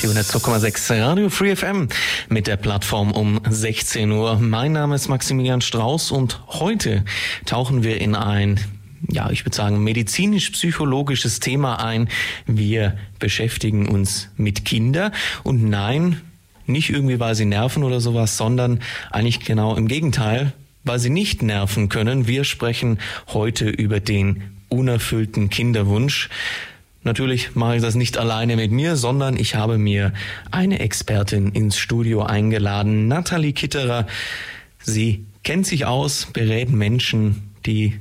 Die 102,6 Radio Free FM mit der Plattform um 16 Uhr. Mein Name ist Maximilian Strauß und heute tauchen wir in ein ja, ich würde sagen, medizinisch-psychologisches Thema ein. Wir beschäftigen uns mit Kinder und nein, nicht irgendwie, weil sie nerven oder sowas, sondern eigentlich genau im Gegenteil, weil sie nicht nerven können. Wir sprechen heute über den unerfüllten Kinderwunsch. Natürlich mache ich das nicht alleine mit mir, sondern ich habe mir eine Expertin ins Studio eingeladen, Nathalie Kitterer. Sie kennt sich aus, berät Menschen, die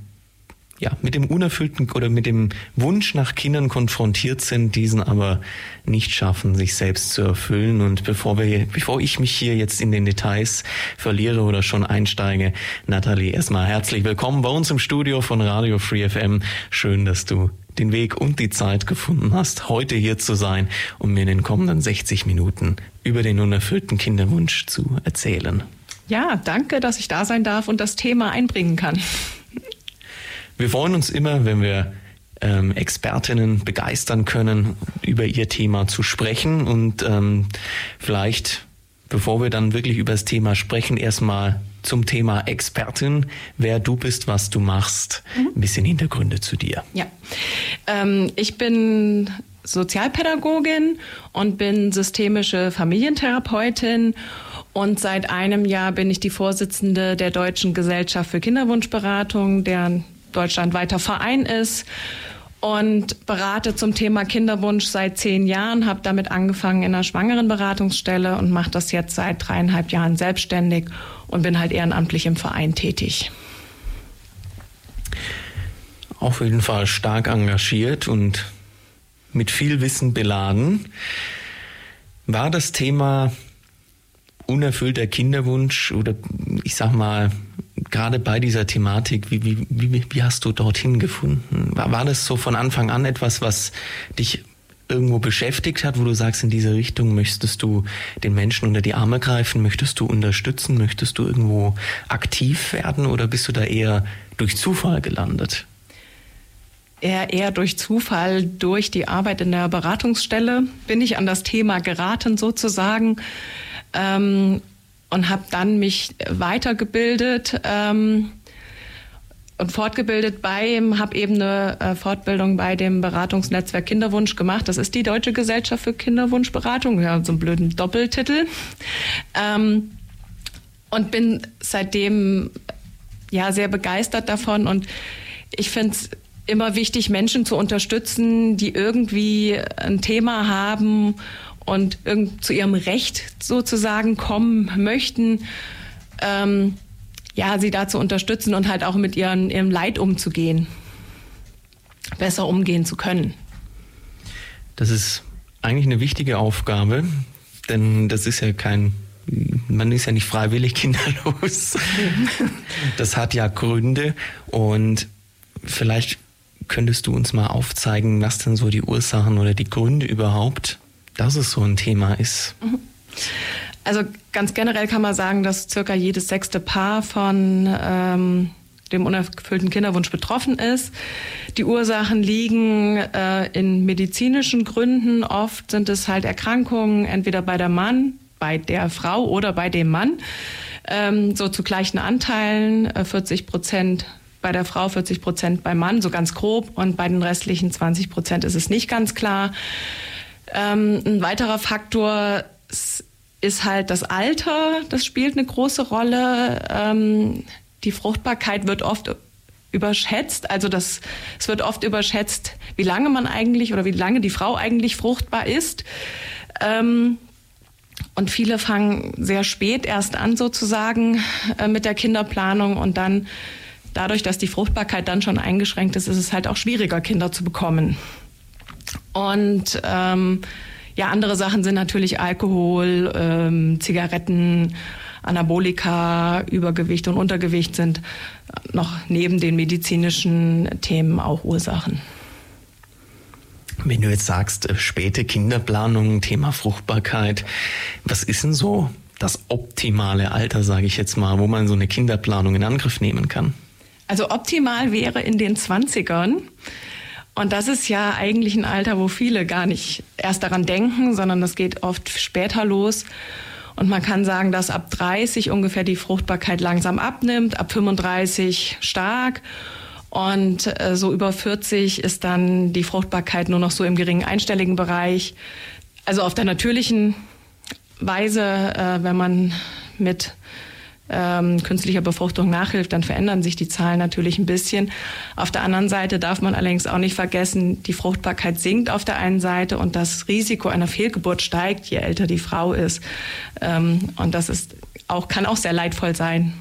ja, mit dem unerfüllten oder mit dem Wunsch nach Kindern konfrontiert sind, diesen aber nicht schaffen, sich selbst zu erfüllen. Und bevor wir, bevor ich mich hier jetzt in den Details verliere oder schon einsteige, Nathalie, erstmal herzlich willkommen bei uns im Studio von Radio Free FM. Schön, dass du den Weg und die Zeit gefunden hast, heute hier zu sein, um mir in den kommenden 60 Minuten über den unerfüllten Kinderwunsch zu erzählen. Ja, danke, dass ich da sein darf und das Thema einbringen kann. Wir freuen uns immer, wenn wir ähm, Expertinnen begeistern können, über ihr Thema zu sprechen und ähm, vielleicht, bevor wir dann wirklich über das Thema sprechen, erstmal zum Thema Expertin, wer du bist, was du machst. Mhm. Ein bisschen Hintergründe zu dir. Ja, ähm, ich bin Sozialpädagogin und bin systemische Familientherapeutin. Und seit einem Jahr bin ich die Vorsitzende der Deutschen Gesellschaft für Kinderwunschberatung, deren deutschlandweiter Verein ist und berate zum Thema Kinderwunsch seit zehn Jahren, habe damit angefangen in einer Schwangerenberatungsstelle und mache das jetzt seit dreieinhalb Jahren selbstständig und bin halt ehrenamtlich im Verein tätig. Auf jeden Fall stark engagiert und mit viel Wissen beladen. War das Thema unerfüllter Kinderwunsch oder ich sag mal gerade bei dieser Thematik, wie, wie, wie, wie hast du dorthin gefunden? War, war das so von Anfang an etwas, was dich irgendwo beschäftigt hat, wo du sagst, in diese Richtung möchtest du den Menschen unter die Arme greifen, möchtest du unterstützen, möchtest du irgendwo aktiv werden oder bist du da eher durch Zufall gelandet? Eher, eher durch Zufall, durch die Arbeit in der Beratungsstelle bin ich an das Thema geraten sozusagen. Ähm, und habe dann mich weitergebildet ähm, und fortgebildet bei, habe eben eine äh, Fortbildung bei dem Beratungsnetzwerk Kinderwunsch gemacht. Das ist die Deutsche Gesellschaft für Kinderwunschberatung, ja, so einen blöden Doppeltitel. Ähm, und bin seitdem ja sehr begeistert davon und ich finde es immer wichtig, Menschen zu unterstützen, die irgendwie ein Thema haben und zu ihrem Recht sozusagen kommen möchten, ähm, ja, sie da zu unterstützen und halt auch mit ihren, ihrem Leid umzugehen, besser umgehen zu können. Das ist eigentlich eine wichtige Aufgabe, denn das ist ja kein man ist ja nicht freiwillig kinderlos. Das hat ja Gründe und vielleicht könntest du uns mal aufzeigen, was denn so die Ursachen oder die Gründe überhaupt dass es so ein Thema ist? Also ganz generell kann man sagen, dass circa jedes sechste Paar von ähm, dem unerfüllten Kinderwunsch betroffen ist. Die Ursachen liegen äh, in medizinischen Gründen. Oft sind es halt Erkrankungen, entweder bei der Mann, bei der Frau oder bei dem Mann. Ähm, so zu gleichen Anteilen, äh, 40 Prozent bei der Frau, 40 Prozent beim Mann, so ganz grob. Und bei den restlichen 20 Prozent ist es nicht ganz klar. Ähm, ein weiterer Faktor ist halt das Alter, das spielt eine große Rolle. Ähm, die Fruchtbarkeit wird oft überschätzt. Also das, es wird oft überschätzt, wie lange man eigentlich oder wie lange die Frau eigentlich fruchtbar ist. Ähm, und viele fangen sehr spät erst an sozusagen äh, mit der Kinderplanung und dann dadurch, dass die Fruchtbarkeit dann schon eingeschränkt ist, ist es halt auch schwieriger, Kinder zu bekommen. Und ähm, ja, andere Sachen sind natürlich Alkohol, ähm, Zigaretten, Anabolika, Übergewicht und Untergewicht sind noch neben den medizinischen Themen auch Ursachen. Wenn du jetzt sagst, äh, späte Kinderplanung, Thema Fruchtbarkeit, was ist denn so das optimale Alter, sage ich jetzt mal, wo man so eine Kinderplanung in Angriff nehmen kann? Also optimal wäre in den 20ern. Und das ist ja eigentlich ein Alter, wo viele gar nicht erst daran denken, sondern das geht oft später los. Und man kann sagen, dass ab 30 ungefähr die Fruchtbarkeit langsam abnimmt, ab 35 stark. Und äh, so über 40 ist dann die Fruchtbarkeit nur noch so im geringen einstelligen Bereich. Also auf der natürlichen Weise, äh, wenn man mit ähm, künstlicher Befruchtung nachhilft, dann verändern sich die Zahlen natürlich ein bisschen. Auf der anderen Seite darf man allerdings auch nicht vergessen, die Fruchtbarkeit sinkt auf der einen Seite und das Risiko einer Fehlgeburt steigt, je älter die Frau ist. Ähm, und das ist auch, kann auch sehr leidvoll sein,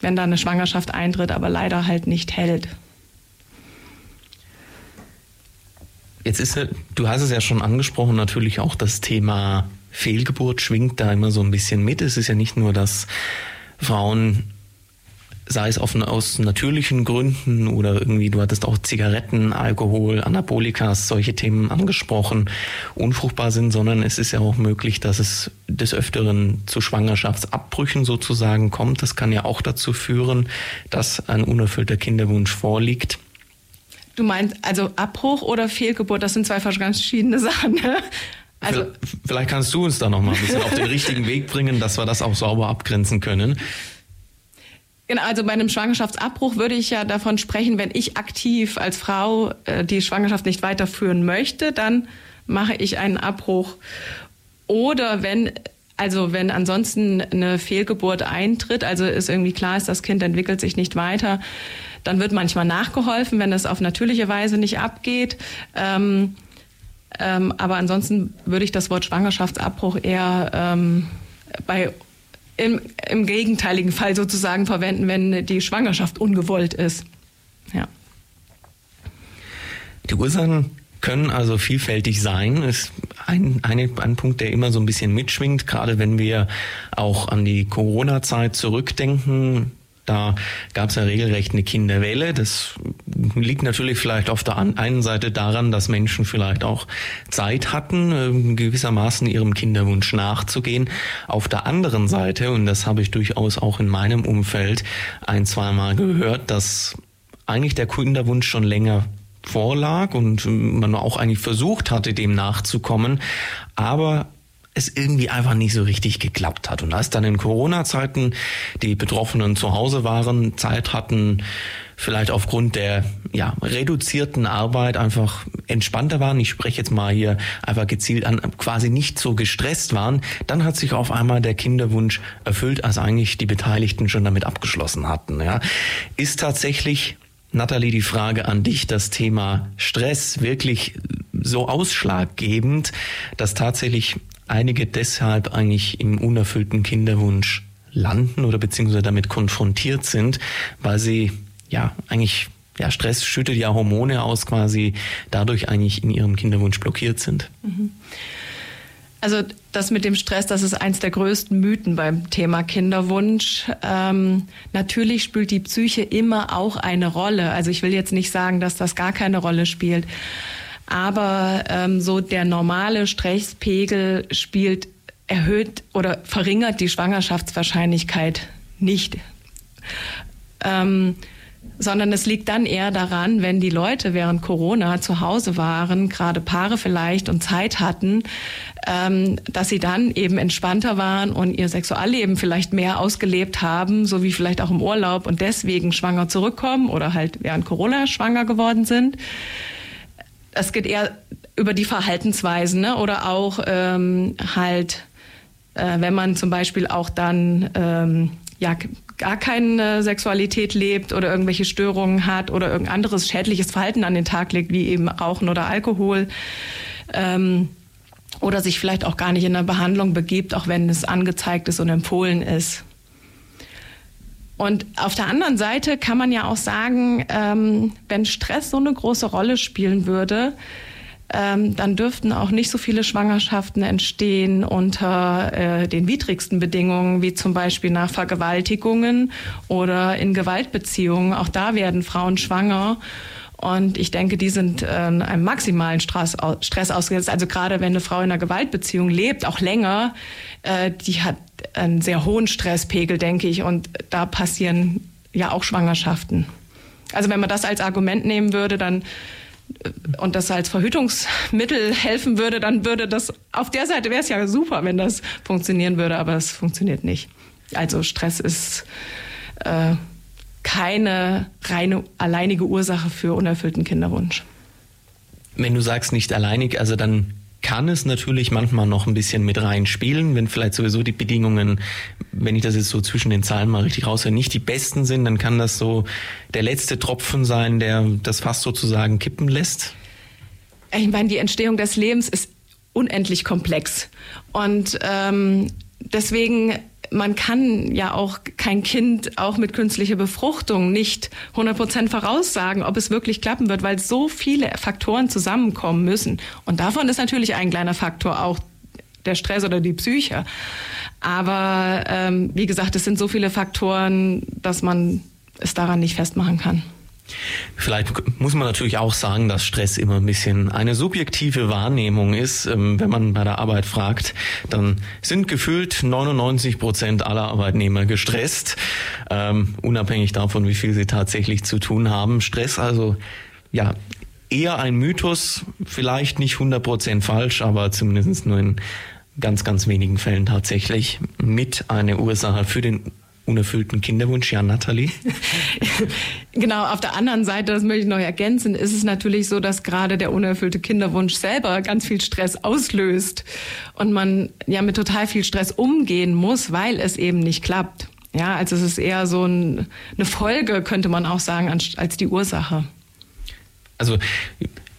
wenn da eine Schwangerschaft eintritt, aber leider halt nicht hält. Jetzt ist, du hast es ja schon angesprochen, natürlich auch das Thema Fehlgeburt schwingt da immer so ein bisschen mit. Es ist ja nicht nur, dass Frauen, sei es auf, aus natürlichen Gründen oder irgendwie, du hattest auch Zigaretten, Alkohol, Anabolikas, solche Themen angesprochen, unfruchtbar sind, sondern es ist ja auch möglich, dass es des Öfteren zu Schwangerschaftsabbrüchen sozusagen kommt. Das kann ja auch dazu führen, dass ein unerfüllter Kinderwunsch vorliegt. Du meinst also Abbruch oder Fehlgeburt, das sind zwei ganz verschiedene Sachen. Ne? Also, Vielleicht kannst du uns da noch mal ein bisschen auf den richtigen Weg bringen, dass wir das auch sauber abgrenzen können. Genau, also bei einem Schwangerschaftsabbruch würde ich ja davon sprechen, wenn ich aktiv als Frau äh, die Schwangerschaft nicht weiterführen möchte, dann mache ich einen Abbruch. Oder wenn also wenn ansonsten eine Fehlgeburt eintritt, also ist irgendwie klar ist, das Kind entwickelt sich nicht weiter, dann wird manchmal nachgeholfen, wenn es auf natürliche Weise nicht abgeht. Ähm, ähm, aber ansonsten würde ich das Wort Schwangerschaftsabbruch eher ähm, bei im, im gegenteiligen Fall sozusagen verwenden, wenn die Schwangerschaft ungewollt ist. Ja. Die Ursachen können also vielfältig sein. Ist ein, ein, ein Punkt, der immer so ein bisschen mitschwingt, gerade wenn wir auch an die Corona-Zeit zurückdenken. Da gab es ja regelrecht eine Kinderwelle. Das liegt natürlich vielleicht auf der einen Seite daran, dass Menschen vielleicht auch Zeit hatten, ähm, gewissermaßen ihrem Kinderwunsch nachzugehen. Auf der anderen Seite, und das habe ich durchaus auch in meinem Umfeld ein, zweimal gehört, dass eigentlich der Kinderwunsch schon länger vorlag und man auch eigentlich versucht hatte, dem nachzukommen, aber es irgendwie einfach nicht so richtig geklappt hat. Und als dann in Corona-Zeiten die Betroffenen zu Hause waren, Zeit hatten, vielleicht aufgrund der ja, reduzierten Arbeit einfach entspannter waren, ich spreche jetzt mal hier einfach gezielt an, quasi nicht so gestresst waren, dann hat sich auf einmal der Kinderwunsch erfüllt, als eigentlich die Beteiligten schon damit abgeschlossen hatten. Ja. Ist tatsächlich Nathalie, die Frage an dich, das Thema Stress wirklich so ausschlaggebend, dass tatsächlich einige deshalb eigentlich im unerfüllten Kinderwunsch landen oder beziehungsweise damit konfrontiert sind, weil sie ja eigentlich ja, Stress schüttet ja Hormone aus, quasi dadurch eigentlich in ihrem Kinderwunsch blockiert sind. Mhm. Also das mit dem Stress, das ist eins der größten Mythen beim Thema Kinderwunsch. Ähm, natürlich spielt die Psyche immer auch eine Rolle. Also ich will jetzt nicht sagen, dass das gar keine Rolle spielt. Aber ähm, so der normale Stresspegel spielt erhöht oder verringert die Schwangerschaftswahrscheinlichkeit nicht. Ähm, sondern es liegt dann eher daran, wenn die Leute während Corona zu Hause waren, gerade Paare vielleicht und Zeit hatten, ähm, dass sie dann eben entspannter waren und ihr Sexualleben vielleicht mehr ausgelebt haben, so wie vielleicht auch im Urlaub und deswegen schwanger zurückkommen oder halt während Corona schwanger geworden sind es geht eher über die Verhaltensweisen ne? oder auch ähm, halt, äh, wenn man zum Beispiel auch dann ähm, ja gar keine Sexualität lebt oder irgendwelche Störungen hat oder irgendein anderes schädliches Verhalten an den Tag legt, wie eben Rauchen oder Alkohol. Ähm, oder sich vielleicht auch gar nicht in eine Behandlung begibt, auch wenn es angezeigt ist und empfohlen ist. Und auf der anderen Seite kann man ja auch sagen, ähm, wenn Stress so eine große Rolle spielen würde, ähm, dann dürften auch nicht so viele Schwangerschaften entstehen unter äh, den widrigsten Bedingungen, wie zum Beispiel nach Vergewaltigungen oder in Gewaltbeziehungen. Auch da werden Frauen schwanger. Und ich denke, die sind äh, einem maximalen Stress, Stress ausgesetzt. Also gerade wenn eine Frau in einer Gewaltbeziehung lebt, auch länger, äh, die hat einen sehr hohen Stresspegel, denke ich. Und da passieren ja auch Schwangerschaften. Also wenn man das als Argument nehmen würde, dann äh, und das als Verhütungsmittel helfen würde, dann würde das auf der Seite wäre es ja super, wenn das funktionieren würde, aber es funktioniert nicht. Also Stress ist äh, keine reine alleinige Ursache für unerfüllten Kinderwunsch. Wenn du sagst nicht alleinig, also dann kann es natürlich manchmal noch ein bisschen mit reinspielen, wenn vielleicht sowieso die Bedingungen, wenn ich das jetzt so zwischen den Zahlen mal richtig raushöre, nicht die besten sind, dann kann das so der letzte Tropfen sein, der das fast sozusagen kippen lässt. Ich meine, die Entstehung des Lebens ist unendlich komplex und ähm, deswegen man kann ja auch kein Kind auch mit künstlicher Befruchtung nicht 100 Prozent voraussagen, ob es wirklich klappen wird, weil so viele Faktoren zusammenkommen müssen. Und davon ist natürlich ein kleiner Faktor auch der Stress oder die Psyche. Aber ähm, wie gesagt, es sind so viele Faktoren, dass man es daran nicht festmachen kann. Vielleicht muss man natürlich auch sagen, dass Stress immer ein bisschen eine subjektive Wahrnehmung ist. Ähm, wenn man bei der Arbeit fragt, dann sind gefühlt 99 Prozent aller Arbeitnehmer gestresst, ähm, unabhängig davon, wie viel sie tatsächlich zu tun haben. Stress also, ja, eher ein Mythos, vielleicht nicht 100 Prozent falsch, aber zumindest nur in ganz, ganz wenigen Fällen tatsächlich mit einer Ursache für den unerfüllten Kinderwunsch, ja, Nathalie? genau, auf der anderen Seite, das möchte ich noch ergänzen, ist es natürlich so, dass gerade der unerfüllte Kinderwunsch selber ganz viel Stress auslöst und man ja mit total viel Stress umgehen muss, weil es eben nicht klappt. Ja, also es ist eher so ein, eine Folge, könnte man auch sagen, als die Ursache. Also,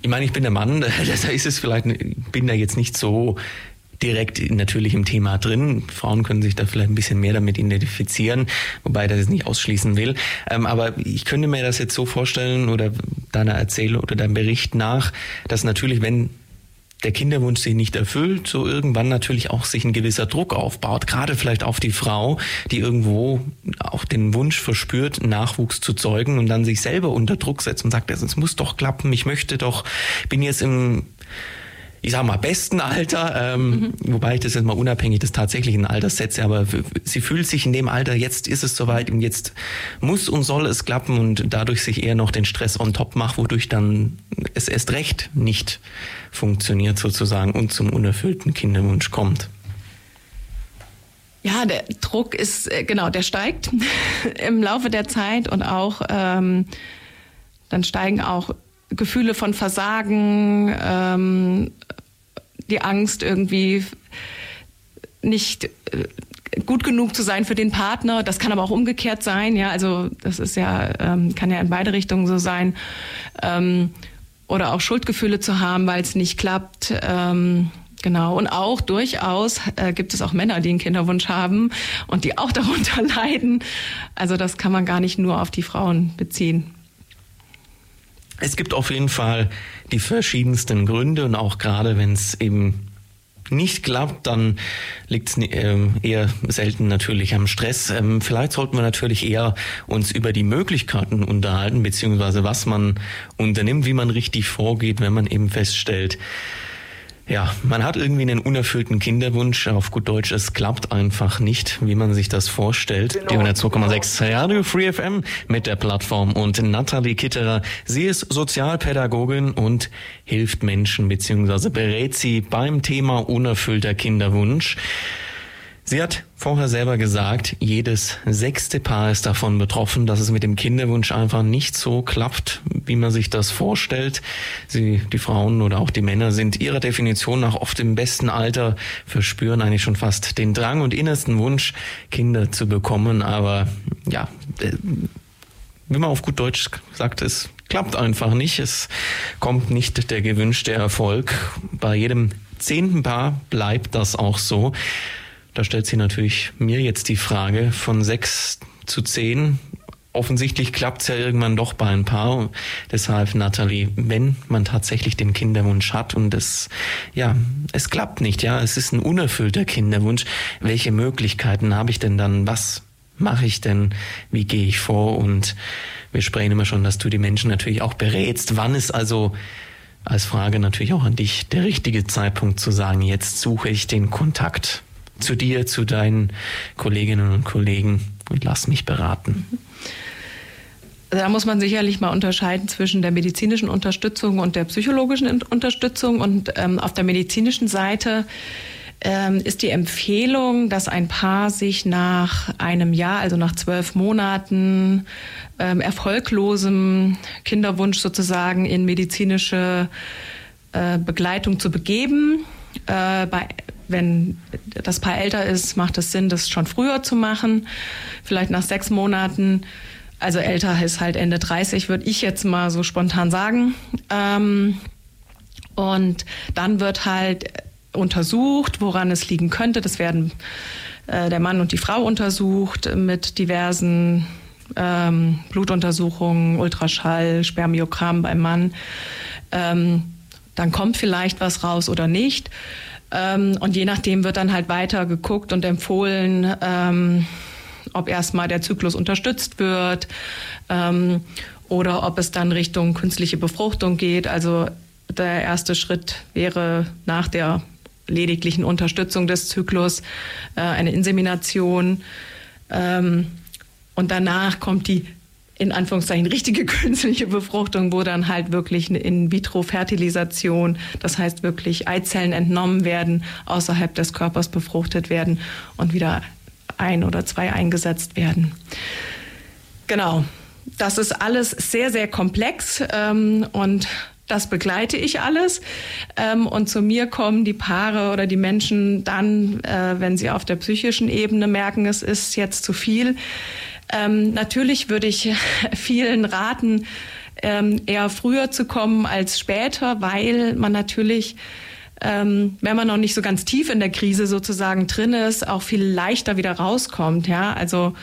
ich meine, ich bin der Mann, da ist es vielleicht, bin da jetzt nicht so direkt natürlich im Thema drin. Frauen können sich da vielleicht ein bisschen mehr damit identifizieren, wobei das nicht ausschließen will. Ähm, aber ich könnte mir das jetzt so vorstellen oder deiner Erzählung oder deinem Bericht nach, dass natürlich, wenn der Kinderwunsch sich nicht erfüllt, so irgendwann natürlich auch sich ein gewisser Druck aufbaut, gerade vielleicht auf die Frau, die irgendwo auch den Wunsch verspürt, Nachwuchs zu zeugen und dann sich selber unter Druck setzt und sagt, es muss doch klappen, ich möchte doch, bin jetzt im ich sag mal, besten Alter, ähm, mhm. wobei ich das jetzt mal unabhängig des tatsächlichen Alters setze, aber sie fühlt sich in dem Alter, jetzt ist es soweit und jetzt muss und soll es klappen und dadurch sich eher noch den Stress on top macht, wodurch dann es erst recht nicht funktioniert sozusagen und zum unerfüllten Kinderwunsch kommt. Ja, der Druck ist, äh, genau, der steigt im Laufe der Zeit und auch ähm, dann steigen auch Gefühle von Versagen, ähm, die Angst irgendwie nicht äh, gut genug zu sein für den Partner. Das kann aber auch umgekehrt sein. Ja, also das ist ja ähm, kann ja in beide Richtungen so sein. Ähm, oder auch Schuldgefühle zu haben, weil es nicht klappt. Ähm, Genau, und auch durchaus äh, gibt es auch Männer, die einen Kinderwunsch haben und die auch darunter leiden. Also das kann man gar nicht nur auf die Frauen beziehen. Es gibt auf jeden Fall die verschiedensten Gründe und auch gerade wenn es eben nicht klappt, dann liegt es ähm, eher selten natürlich am Stress. Ähm, vielleicht sollten wir natürlich eher uns über die Möglichkeiten unterhalten, beziehungsweise was man unternimmt, wie man richtig vorgeht, wenn man eben feststellt, ja, man hat irgendwie einen unerfüllten Kinderwunsch. Auf gut Deutsch, es klappt einfach nicht, wie man sich das vorstellt. Genau. Die 102,6 Radio Free FM mit der Plattform und Nathalie Kitterer. Sie ist Sozialpädagogin und hilft Menschen bzw. berät sie beim Thema unerfüllter Kinderwunsch. Sie hat vorher selber gesagt, jedes sechste Paar ist davon betroffen, dass es mit dem Kinderwunsch einfach nicht so klappt, wie man sich das vorstellt. Sie, die Frauen oder auch die Männer sind ihrer Definition nach oft im besten Alter, verspüren eigentlich schon fast den Drang und innersten Wunsch, Kinder zu bekommen. Aber ja, äh, wie man auf gut Deutsch sagt, es klappt einfach nicht. Es kommt nicht der gewünschte Erfolg. Bei jedem zehnten Paar bleibt das auch so. Da stellt sich natürlich mir jetzt die Frage von sechs zu zehn, offensichtlich klappt es ja irgendwann doch bei ein paar. Deshalb, Nathalie, wenn man tatsächlich den Kinderwunsch hat und es, ja, es klappt nicht, ja, es ist ein unerfüllter Kinderwunsch, welche Möglichkeiten habe ich denn dann? Was mache ich denn? Wie gehe ich vor? Und wir sprechen immer schon, dass du die Menschen natürlich auch berätst. Wann ist also als Frage natürlich auch an dich der richtige Zeitpunkt zu sagen, jetzt suche ich den Kontakt zu dir, zu deinen Kolleginnen und Kollegen und lass mich beraten. Da muss man sicherlich mal unterscheiden zwischen der medizinischen Unterstützung und der psychologischen Unterstützung. Und ähm, auf der medizinischen Seite ähm, ist die Empfehlung, dass ein Paar sich nach einem Jahr, also nach zwölf Monaten ähm, erfolglosem Kinderwunsch sozusagen in medizinische äh, Begleitung zu begeben. Äh, bei, wenn das Paar älter ist, macht es Sinn, das schon früher zu machen. Vielleicht nach sechs Monaten. Also älter ist halt Ende 30, würde ich jetzt mal so spontan sagen. Ähm, und dann wird halt untersucht, woran es liegen könnte. Das werden äh, der Mann und die Frau untersucht mit diversen ähm, Blutuntersuchungen, Ultraschall, Spermiogramm beim Mann. Ähm, dann kommt vielleicht was raus oder nicht. Ähm, und je nachdem wird dann halt weiter geguckt und empfohlen, ähm, ob erstmal der Zyklus unterstützt wird ähm, oder ob es dann Richtung künstliche Befruchtung geht. Also der erste Schritt wäre nach der lediglichen Unterstützung des Zyklus, äh, eine Insemination. Ähm, und danach kommt die in Anführungszeichen richtige künstliche Befruchtung, wo dann halt wirklich eine In-vitro-Fertilisation, das heißt wirklich Eizellen entnommen werden, außerhalb des Körpers befruchtet werden und wieder ein oder zwei eingesetzt werden. Genau. Das ist alles sehr, sehr komplex ähm, und das begleite ich alles. Ähm, und zu mir kommen die Paare oder die Menschen dann, äh, wenn sie auf der psychischen Ebene merken, es ist jetzt zu viel. Ähm, natürlich würde ich vielen raten, ähm, eher früher zu kommen als später, weil man natürlich ähm, wenn man noch nicht so ganz tief in der Krise sozusagen drin ist, auch viel leichter wieder rauskommt. Ja, also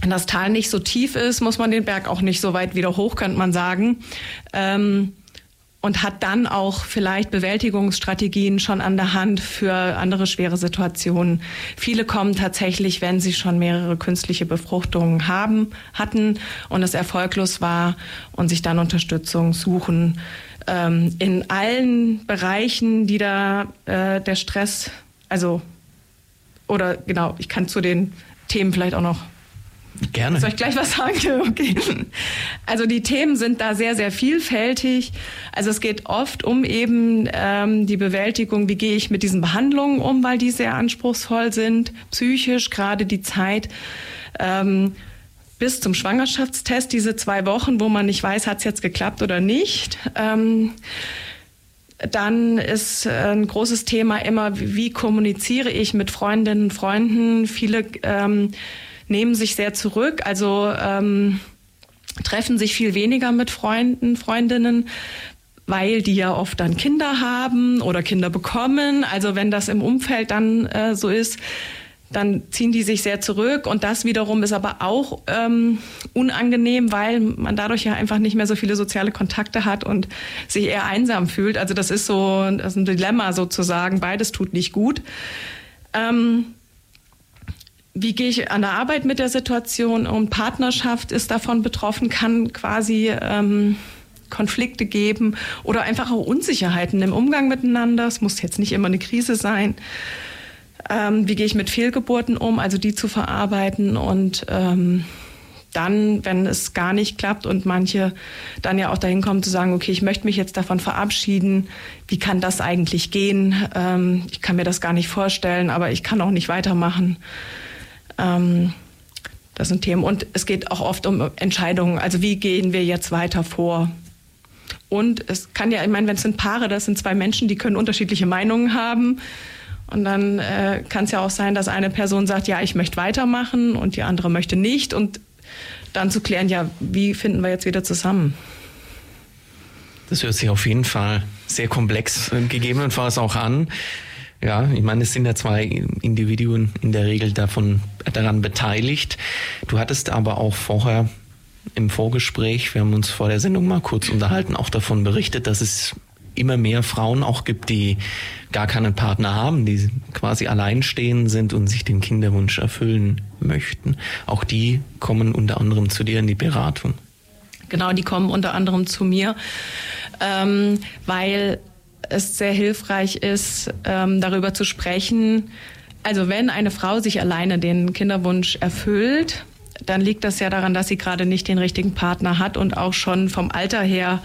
wenn das Tal nicht so tief ist, muss man den Berg auch nicht so weit wieder hoch, könnte man sagen. Ähm, und hat dann auch vielleicht Bewältigungsstrategien schon an der Hand für andere schwere Situationen. Viele kommen tatsächlich, wenn sie schon mehrere künstliche Befruchtungen haben, hatten und es erfolglos war und sich dann Unterstützung suchen. Ähm, in allen Bereichen, die da äh, der Stress, also oder genau, ich kann zu den Themen vielleicht auch noch Gerne. Soll ich gleich was sagen? Okay. Also die Themen sind da sehr, sehr vielfältig. Also es geht oft um eben ähm, die Bewältigung, wie gehe ich mit diesen Behandlungen um, weil die sehr anspruchsvoll sind, psychisch, gerade die Zeit. Ähm, bis zum Schwangerschaftstest, diese zwei Wochen, wo man nicht weiß, hat es jetzt geklappt oder nicht. Ähm, dann ist ein großes Thema immer, wie kommuniziere ich mit Freundinnen und Freunden. Viele ähm, nehmen sich sehr zurück, also ähm, treffen sich viel weniger mit Freunden, Freundinnen, weil die ja oft dann Kinder haben oder Kinder bekommen. Also wenn das im Umfeld dann äh, so ist, dann ziehen die sich sehr zurück und das wiederum ist aber auch ähm, unangenehm, weil man dadurch ja einfach nicht mehr so viele soziale Kontakte hat und sich eher einsam fühlt. Also das ist so das ist ein Dilemma sozusagen. Beides tut nicht gut. Ähm, wie gehe ich an der Arbeit mit der Situation um? Partnerschaft ist davon betroffen, kann quasi ähm, Konflikte geben oder einfach auch Unsicherheiten im Umgang miteinander. Es muss jetzt nicht immer eine Krise sein. Ähm, wie gehe ich mit Fehlgeburten um, also die zu verarbeiten und ähm, dann, wenn es gar nicht klappt und manche dann ja auch dahin kommen zu sagen, okay, ich möchte mich jetzt davon verabschieden, wie kann das eigentlich gehen? Ähm, ich kann mir das gar nicht vorstellen, aber ich kann auch nicht weitermachen. Ähm, das sind Themen. Und es geht auch oft um Entscheidungen. Also wie gehen wir jetzt weiter vor? Und es kann ja, ich meine, wenn es sind Paare, das sind zwei Menschen, die können unterschiedliche Meinungen haben. Und dann äh, kann es ja auch sein, dass eine Person sagt, ja, ich möchte weitermachen und die andere möchte nicht. Und dann zu klären, ja, wie finden wir jetzt wieder zusammen? Das hört sich auf jeden Fall sehr komplex gegebenenfalls auch an. Ja, ich meine, es sind ja zwei Individuen in der Regel davon daran beteiligt. Du hattest aber auch vorher im Vorgespräch, wir haben uns vor der Sendung mal kurz unterhalten, auch davon berichtet, dass es immer mehr Frauen auch gibt, die gar keinen Partner haben, die quasi alleinstehend sind und sich den Kinderwunsch erfüllen möchten. Auch die kommen unter anderem zu dir in die Beratung. Genau, die kommen unter anderem zu mir, ähm, weil es sehr hilfreich ist, ähm, darüber zu sprechen. Also wenn eine Frau sich alleine den Kinderwunsch erfüllt, dann liegt das ja daran, dass sie gerade nicht den richtigen Partner hat und auch schon vom Alter her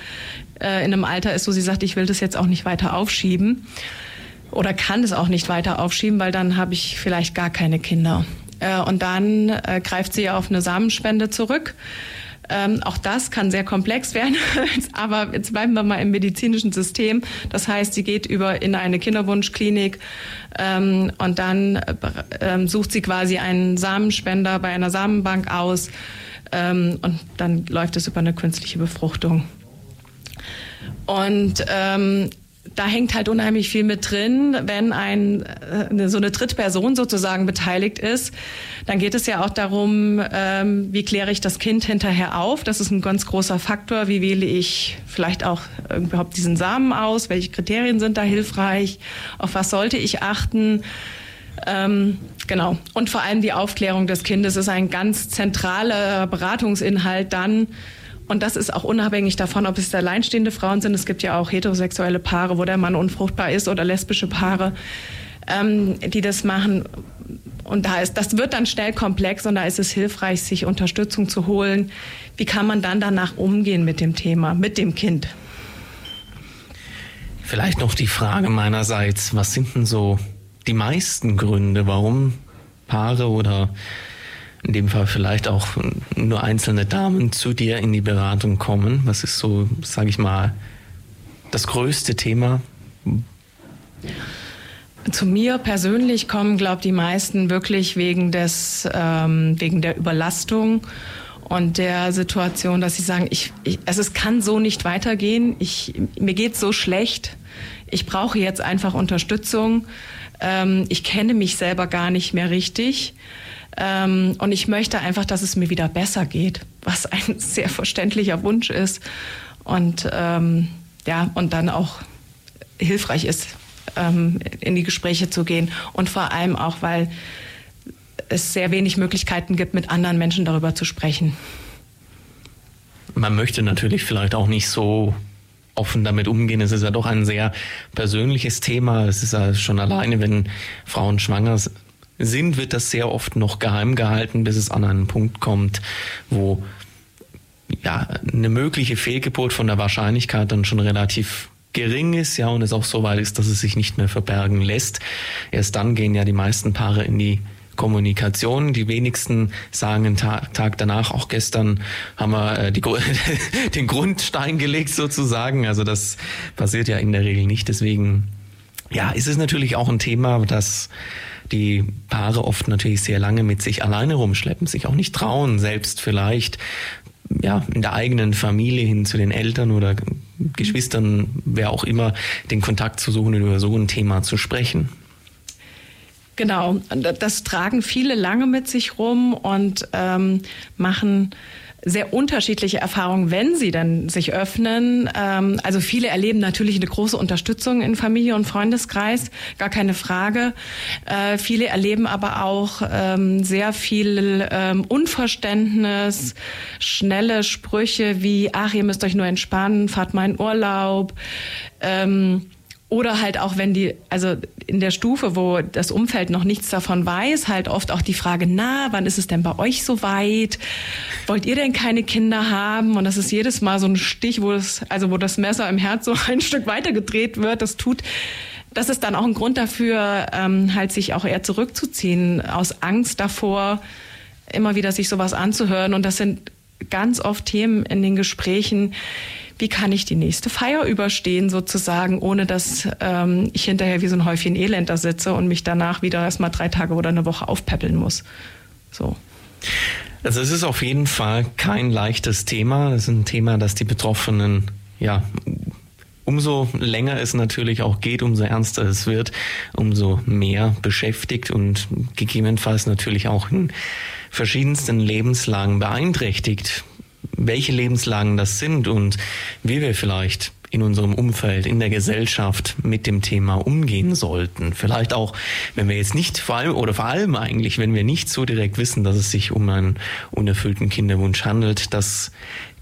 äh, in einem Alter ist, wo sie sagt, ich will das jetzt auch nicht weiter aufschieben oder kann es auch nicht weiter aufschieben, weil dann habe ich vielleicht gar keine Kinder. Äh, und dann äh, greift sie auf eine Samenspende zurück. Ähm, auch das kann sehr komplex werden, aber jetzt bleiben wir mal im medizinischen System. Das heißt, sie geht über in eine Kinderwunschklinik ähm, und dann äh, ähm, sucht sie quasi einen Samenspender bei einer Samenbank aus ähm, und dann läuft es über eine künstliche Befruchtung. Und ähm, da hängt halt unheimlich viel mit drin, wenn ein, äh, so eine Drittperson sozusagen beteiligt ist. Dann geht es ja auch darum, ähm, wie kläre ich das Kind hinterher auf. Das ist ein ganz großer Faktor. Wie wähle ich vielleicht auch überhaupt diesen Samen aus? Welche Kriterien sind da hilfreich? Auf was sollte ich achten? Ähm, genau. Und vor allem die Aufklärung des Kindes ist ein ganz zentraler Beratungsinhalt dann und das ist auch unabhängig davon, ob es alleinstehende Frauen sind. Es gibt ja auch heterosexuelle Paare, wo der Mann unfruchtbar ist oder lesbische Paare, ähm, die das machen. Und da ist, das wird dann schnell komplex und da ist es hilfreich, sich Unterstützung zu holen. Wie kann man dann danach umgehen mit dem Thema, mit dem Kind? Vielleicht noch die Frage meinerseits, was sind denn so die meisten Gründe, warum Paare oder in dem Fall vielleicht auch nur einzelne Damen zu dir in die Beratung kommen? Was ist so, sage ich mal, das größte Thema? Zu mir persönlich kommen, glaube ich, die meisten wirklich wegen des, ähm, wegen der Überlastung und der Situation, dass sie sagen, ich, ich, also es kann so nicht weitergehen. Ich, mir geht so schlecht. Ich brauche jetzt einfach Unterstützung. Ähm, ich kenne mich selber gar nicht mehr richtig. Ähm, und ich möchte einfach, dass es mir wieder besser geht, was ein sehr verständlicher Wunsch ist. Und ähm, ja, und dann auch hilfreich ist, ähm, in die Gespräche zu gehen. Und vor allem auch, weil es sehr wenig Möglichkeiten gibt, mit anderen Menschen darüber zu sprechen. Man möchte natürlich vielleicht auch nicht so offen damit umgehen. Es ist ja doch ein sehr persönliches Thema. Es ist ja schon alleine, wenn Frauen schwanger sind, wird das sehr oft noch geheim gehalten, bis es an einen Punkt kommt, wo ja eine mögliche Fehlgeburt von der Wahrscheinlichkeit dann schon relativ gering ist, ja, und es auch so weit ist, dass es sich nicht mehr verbergen lässt. Erst dann gehen ja die meisten Paare in die Kommunikation. Die wenigsten sagen einen Tag, Tag danach, auch gestern haben wir äh, die, den Grundstein gelegt sozusagen. Also das passiert ja in der Regel nicht. Deswegen, ja, ist es natürlich auch ein Thema, das die Paare oft natürlich sehr lange mit sich alleine rumschleppen, sich auch nicht trauen, selbst vielleicht ja, in der eigenen Familie hin zu den Eltern oder Geschwistern, wer auch immer, den Kontakt zu suchen und über so ein Thema zu sprechen. Genau, das tragen viele lange mit sich rum und ähm, machen sehr unterschiedliche Erfahrungen, wenn sie dann sich öffnen. Ähm, also viele erleben natürlich eine große Unterstützung in Familie und Freundeskreis, gar keine Frage. Äh, viele erleben aber auch ähm, sehr viel ähm, Unverständnis, schnelle Sprüche wie, ach, ihr müsst euch nur entspannen, fahrt mal in Urlaub. Ähm, oder halt auch, wenn die, also in der Stufe, wo das Umfeld noch nichts davon weiß, halt oft auch die Frage, na, wann ist es denn bei euch so weit? Wollt ihr denn keine Kinder haben? Und das ist jedes Mal so ein Stich, wo das, also wo das Messer im Herz so ein Stück weiter gedreht wird. Das tut, das ist dann auch ein Grund dafür, ähm, halt sich auch eher zurückzuziehen, aus Angst davor, immer wieder sich sowas anzuhören. Und das sind ganz oft Themen in den Gesprächen, wie kann ich die nächste Feier überstehen sozusagen, ohne dass ähm, ich hinterher wie so ein Häufchen Elend da sitze und mich danach wieder erstmal drei Tage oder eine Woche aufpäppeln muss. So. Also es ist auf jeden Fall kein leichtes Thema. Es ist ein Thema, das die Betroffenen ja umso länger es natürlich auch geht, umso ernster es wird, umso mehr beschäftigt und gegebenenfalls natürlich auch in verschiedensten Lebenslagen beeinträchtigt. Welche Lebenslagen das sind und wie wir vielleicht in unserem Umfeld, in der Gesellschaft mit dem Thema umgehen sollten. Vielleicht auch, wenn wir jetzt nicht vor allem oder vor allem eigentlich, wenn wir nicht so direkt wissen, dass es sich um einen unerfüllten Kinderwunsch handelt, das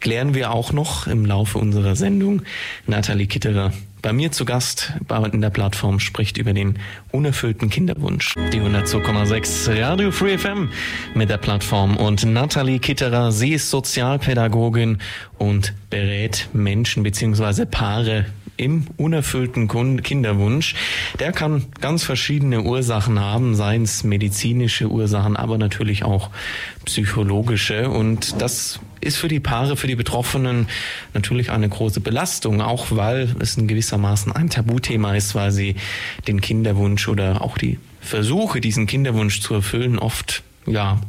klären wir auch noch im Laufe unserer Sendung. Nathalie Kitterer bei mir zu Gast in der Plattform spricht über den unerfüllten Kinderwunsch. Die 102,6 Radio Free FM mit der Plattform und Nathalie Kitterer. Sie ist Sozialpädagogin und berät Menschen bzw. Paare im unerfüllten Kinderwunsch. Der kann ganz verschiedene Ursachen haben, seien es medizinische Ursachen, aber natürlich auch psychologische. Und das ist für die Paare, für die Betroffenen natürlich eine große Belastung, auch weil es in gewissermaßen ein Tabuthema ist, weil sie den Kinderwunsch oder auch die Versuche, diesen Kinderwunsch zu erfüllen, oft, ja,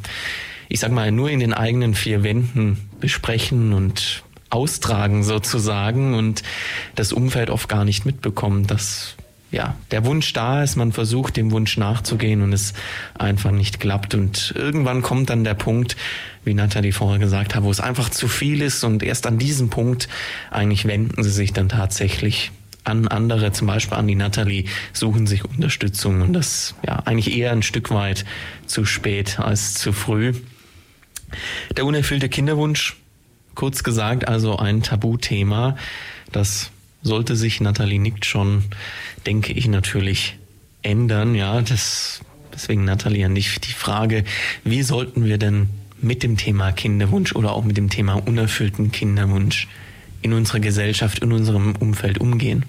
ich sag mal, nur in den eigenen vier Wänden besprechen und austragen sozusagen und das Umfeld oft gar nicht mitbekommt, dass ja, der Wunsch da ist, man versucht dem Wunsch nachzugehen und es einfach nicht klappt. Und irgendwann kommt dann der Punkt, wie Nathalie vorher gesagt hat, wo es einfach zu viel ist und erst an diesem Punkt eigentlich wenden sie sich dann tatsächlich an andere, zum Beispiel an die Nathalie, suchen sich Unterstützung und das ja eigentlich eher ein Stück weit zu spät als zu früh. Der unerfüllte Kinderwunsch kurz gesagt also ein Tabuthema. Das sollte sich, Nathalie nickt schon, denke ich natürlich ändern. Ja, das, deswegen Nathalie an dich die Frage, wie sollten wir denn mit dem Thema Kinderwunsch oder auch mit dem Thema unerfüllten Kinderwunsch in unserer Gesellschaft, in unserem Umfeld umgehen?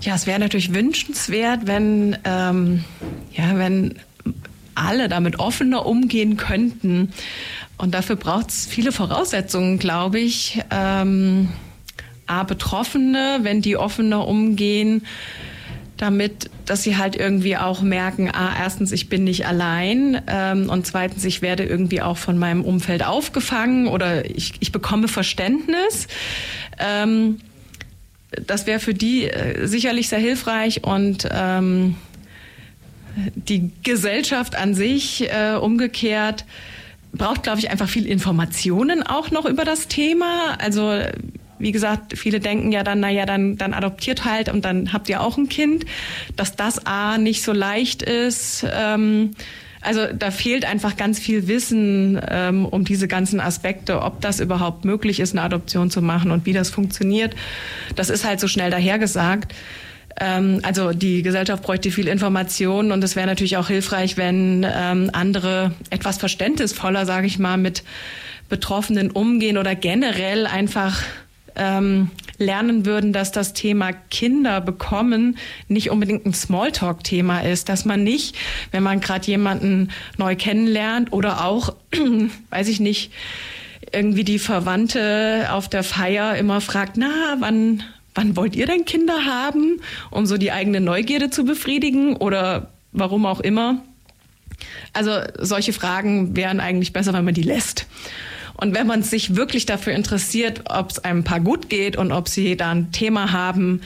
Ja, es wäre natürlich wünschenswert, wenn, ähm, ja, wenn alle damit offener umgehen könnten. Und dafür braucht es viele Voraussetzungen, glaube ich. Ähm, A, Betroffene, wenn die offener umgehen, damit, dass sie halt irgendwie auch merken, ah, erstens, ich bin nicht allein ähm, und zweitens, ich werde irgendwie auch von meinem Umfeld aufgefangen oder ich, ich bekomme Verständnis. Ähm, das wäre für die äh, sicherlich sehr hilfreich und ähm, die Gesellschaft an sich äh, umgekehrt braucht, glaube ich, einfach viel Informationen auch noch über das Thema. Also wie gesagt, viele denken ja dann, naja, dann, dann adoptiert halt und dann habt ihr auch ein Kind, dass das A nicht so leicht ist. Ähm, also da fehlt einfach ganz viel Wissen ähm, um diese ganzen Aspekte, ob das überhaupt möglich ist, eine Adoption zu machen und wie das funktioniert. Das ist halt so schnell dahergesagt. Ähm, also die Gesellschaft bräuchte viel Information und es wäre natürlich auch hilfreich, wenn ähm, andere etwas verständnisvoller, sage ich mal, mit Betroffenen umgehen oder generell einfach ähm, lernen würden, dass das Thema Kinder bekommen nicht unbedingt ein Smalltalk-Thema ist, dass man nicht, wenn man gerade jemanden neu kennenlernt oder auch, weiß ich nicht, irgendwie die Verwandte auf der Feier immer fragt, na, wann, wann wollt ihr denn Kinder haben, um so die eigene Neugierde zu befriedigen oder warum auch immer. Also solche Fragen wären eigentlich besser, wenn man die lässt. Und wenn man sich wirklich dafür interessiert, ob es einem Paar gut geht und ob sie da ein Thema haben,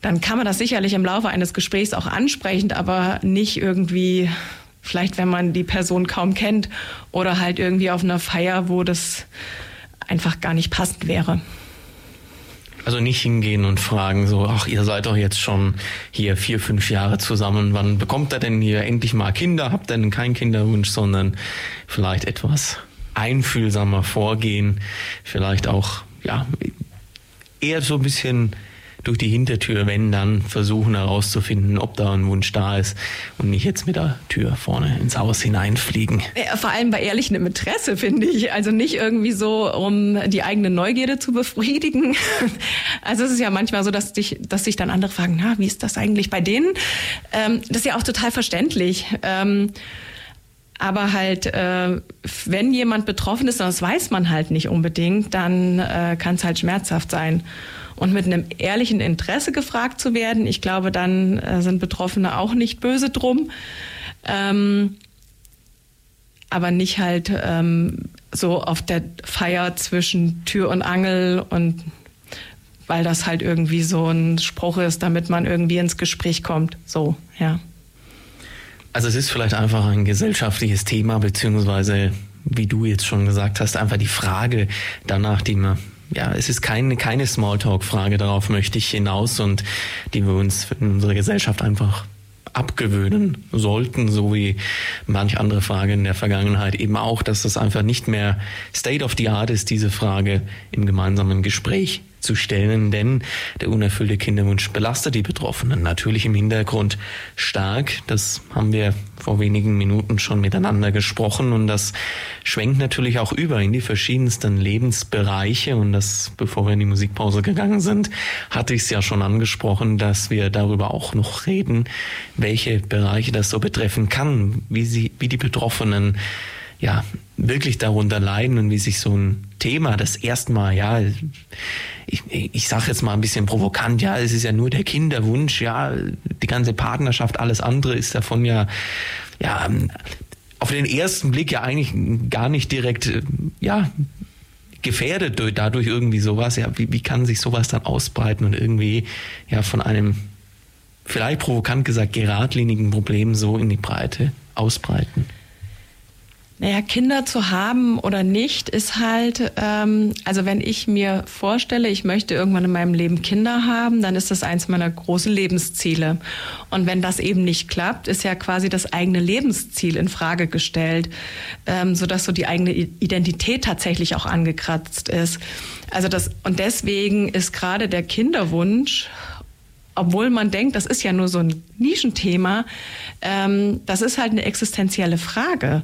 dann kann man das sicherlich im Laufe eines Gesprächs auch ansprechen, aber nicht irgendwie, vielleicht wenn man die Person kaum kennt oder halt irgendwie auf einer Feier, wo das einfach gar nicht passend wäre. Also nicht hingehen und fragen so, ach, ihr seid doch jetzt schon hier vier, fünf Jahre zusammen. Wann bekommt er denn hier endlich mal Kinder? Habt ihr denn keinen Kinderwunsch, sondern vielleicht etwas einfühlsamer vorgehen, vielleicht auch ja eher so ein bisschen durch die Hintertür, wenn dann versuchen herauszufinden, ob da ein Wunsch da ist und nicht jetzt mit der Tür vorne ins Haus hineinfliegen. Vor allem bei ehrlichem Interesse, finde ich. Also nicht irgendwie so, um die eigene Neugierde zu befriedigen. Also es ist ja manchmal so, dass, dich, dass sich dann andere fragen, na, wie ist das eigentlich bei denen? Ähm, das ist ja auch total verständlich. Ähm, aber halt, äh, wenn jemand betroffen ist, und das weiß man halt nicht unbedingt, dann äh, kann es halt schmerzhaft sein. Und mit einem ehrlichen Interesse gefragt zu werden, ich glaube, dann äh, sind Betroffene auch nicht böse drum. Ähm, aber nicht halt ähm, so auf der Feier zwischen Tür und Angel und weil das halt irgendwie so ein Spruch ist, damit man irgendwie ins Gespräch kommt. So, ja. Also es ist vielleicht einfach ein gesellschaftliches Thema, beziehungsweise, wie du jetzt schon gesagt hast, einfach die Frage danach, die man ja, es ist keine, keine Smalltalk-Frage, darauf möchte ich hinaus und die wir uns in unserer Gesellschaft einfach abgewöhnen sollten, so wie manch andere Frage in der Vergangenheit eben auch, dass das einfach nicht mehr State of the Art ist, diese Frage im gemeinsamen Gespräch zu stellen, denn der unerfüllte Kinderwunsch belastet die Betroffenen natürlich im Hintergrund stark. Das haben wir vor wenigen Minuten schon miteinander gesprochen und das schwenkt natürlich auch über in die verschiedensten Lebensbereiche und das, bevor wir in die Musikpause gegangen sind, hatte ich es ja schon angesprochen, dass wir darüber auch noch reden, welche Bereiche das so betreffen kann, wie sie, wie die Betroffenen ja wirklich darunter leiden und wie sich so ein Thema das erstmal, ja, ich, ich sage jetzt mal ein bisschen provokant, ja, es ist ja nur der Kinderwunsch, ja, die ganze Partnerschaft, alles andere ist davon ja, ja, auf den ersten Blick ja eigentlich gar nicht direkt, ja, gefährdet dadurch irgendwie sowas, ja, wie, wie kann sich sowas dann ausbreiten und irgendwie, ja, von einem, vielleicht provokant gesagt, geradlinigen Problem so in die Breite ausbreiten? Naja, Kinder zu haben oder nicht ist halt, ähm, also wenn ich mir vorstelle, ich möchte irgendwann in meinem Leben Kinder haben, dann ist das eins meiner großen Lebensziele. Und wenn das eben nicht klappt, ist ja quasi das eigene Lebensziel in Frage gestellt, ähm, sodass so die eigene Identität tatsächlich auch angekratzt ist. Also das, und deswegen ist gerade der Kinderwunsch obwohl man denkt, das ist ja nur so ein Nischenthema, ähm, das ist halt eine existenzielle Frage.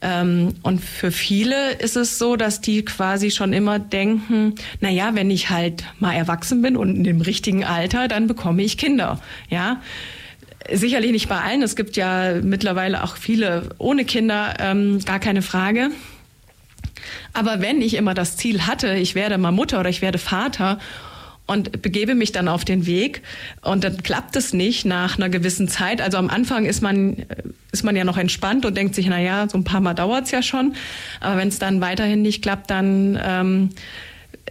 Ähm, und für viele ist es so, dass die quasi schon immer denken, na ja, wenn ich halt mal erwachsen bin und in dem richtigen Alter, dann bekomme ich Kinder, ja. Sicherlich nicht bei allen. Es gibt ja mittlerweile auch viele ohne Kinder, ähm, gar keine Frage. Aber wenn ich immer das Ziel hatte, ich werde mal Mutter oder ich werde Vater und begebe mich dann auf den Weg und dann klappt es nicht nach einer gewissen Zeit. Also am Anfang ist man, ist man ja noch entspannt und denkt sich, na ja, so ein paar Mal dauert's ja schon. Aber wenn es dann weiterhin nicht klappt, dann ähm,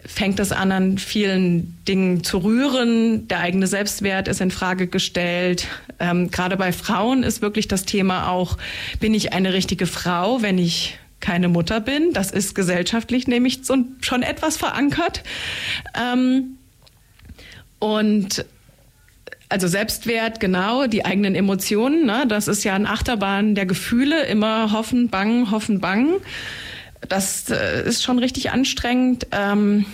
fängt es an, an vielen Dingen zu rühren. Der eigene Selbstwert ist in Frage gestellt. Ähm, Gerade bei Frauen ist wirklich das Thema auch, bin ich eine richtige Frau, wenn ich keine Mutter bin? Das ist gesellschaftlich nämlich schon etwas verankert. Ähm, und also Selbstwert, genau, die eigenen Emotionen, ne? das ist ja ein Achterbahn der Gefühle, immer hoffen, bangen, hoffen, bangen. Das äh, ist schon richtig anstrengend. Ähm,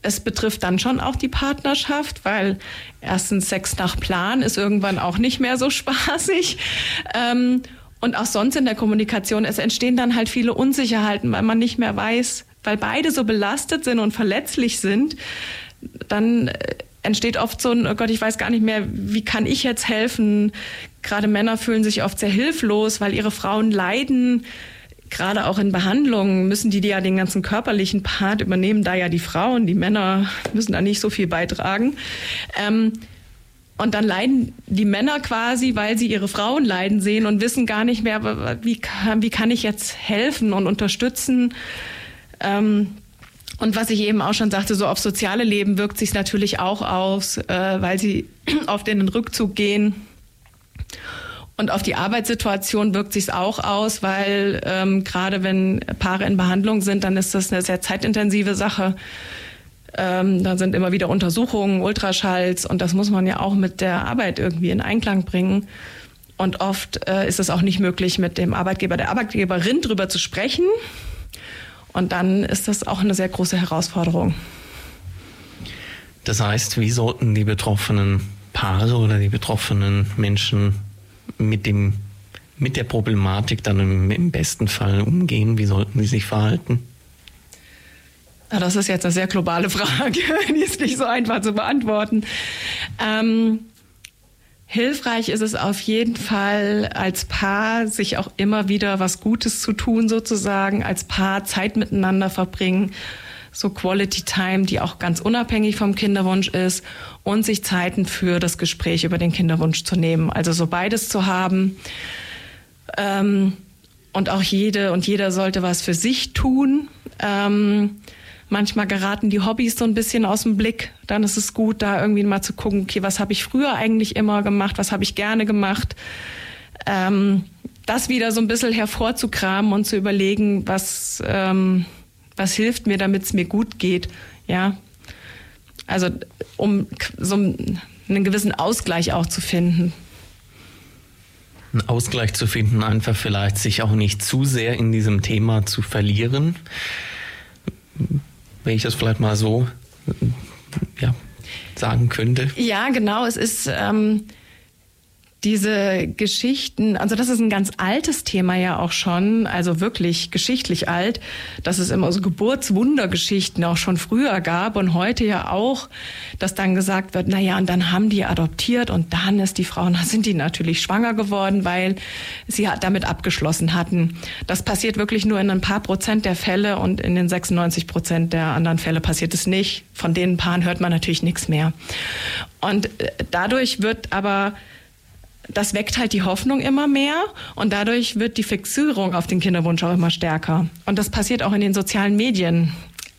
es betrifft dann schon auch die Partnerschaft, weil erstens Sex nach Plan ist irgendwann auch nicht mehr so spaßig. Ähm, und auch sonst in der Kommunikation, es entstehen dann halt viele Unsicherheiten, weil man nicht mehr weiß, weil beide so belastet sind und verletzlich sind, dann äh, entsteht oft so ein, oh Gott, ich weiß gar nicht mehr, wie kann ich jetzt helfen? Gerade Männer fühlen sich oft sehr hilflos, weil ihre Frauen leiden. Gerade auch in Behandlungen müssen die, die ja den ganzen körperlichen Part übernehmen, da ja die Frauen, die Männer müssen da nicht so viel beitragen. Ähm, und dann leiden die Männer quasi, weil sie ihre Frauen leiden sehen und wissen gar nicht mehr, wie, wie kann ich jetzt helfen und unterstützen. Ähm, und was ich eben auch schon sagte, so auf soziale Leben wirkt sich natürlich auch aus, äh, weil sie in den Rückzug gehen. Und auf die Arbeitssituation wirkt sich auch aus, weil ähm, gerade wenn Paare in Behandlung sind, dann ist das eine sehr zeitintensive Sache. Ähm, da sind immer wieder Untersuchungen, Ultraschalls und das muss man ja auch mit der Arbeit irgendwie in Einklang bringen. Und oft äh, ist es auch nicht möglich, mit dem Arbeitgeber, der Arbeitgeberin drüber zu sprechen. Und dann ist das auch eine sehr große Herausforderung. Das heißt, wie sollten die betroffenen Paare oder die betroffenen Menschen mit dem mit der Problematik dann im, im besten Fall umgehen? Wie sollten sie sich verhalten? Das ist jetzt eine sehr globale Frage, die ist nicht so einfach zu beantworten. Ähm, Hilfreich ist es auf jeden Fall als Paar, sich auch immer wieder was Gutes zu tun, sozusagen, als Paar Zeit miteinander verbringen, so Quality Time, die auch ganz unabhängig vom Kinderwunsch ist und sich Zeiten für das Gespräch über den Kinderwunsch zu nehmen. Also so beides zu haben. Ähm, und auch jede und jeder sollte was für sich tun. Ähm, Manchmal geraten die Hobbys so ein bisschen aus dem Blick. Dann ist es gut, da irgendwie mal zu gucken, okay, was habe ich früher eigentlich immer gemacht, was habe ich gerne gemacht. Ähm, das wieder so ein bisschen hervorzukramen und zu überlegen, was, ähm, was hilft mir, damit es mir gut geht. Ja. Also um so einen gewissen Ausgleich auch zu finden. Einen Ausgleich zu finden, einfach vielleicht sich auch nicht zu sehr in diesem Thema zu verlieren. Wenn ich das vielleicht mal so ja, sagen könnte. Ja, genau. Es ist. Ähm diese Geschichten, also das ist ein ganz altes Thema ja auch schon, also wirklich geschichtlich alt, dass es immer so Geburtswundergeschichten auch schon früher gab und heute ja auch, dass dann gesagt wird, na ja, und dann haben die adoptiert und dann ist die Frau, dann sind die natürlich schwanger geworden, weil sie damit abgeschlossen hatten. Das passiert wirklich nur in ein paar Prozent der Fälle und in den 96 Prozent der anderen Fälle passiert es nicht. Von den Paaren hört man natürlich nichts mehr. Und äh, dadurch wird aber das weckt halt die Hoffnung immer mehr und dadurch wird die Fixierung auf den Kinderwunsch auch immer stärker. Und das passiert auch in den sozialen Medien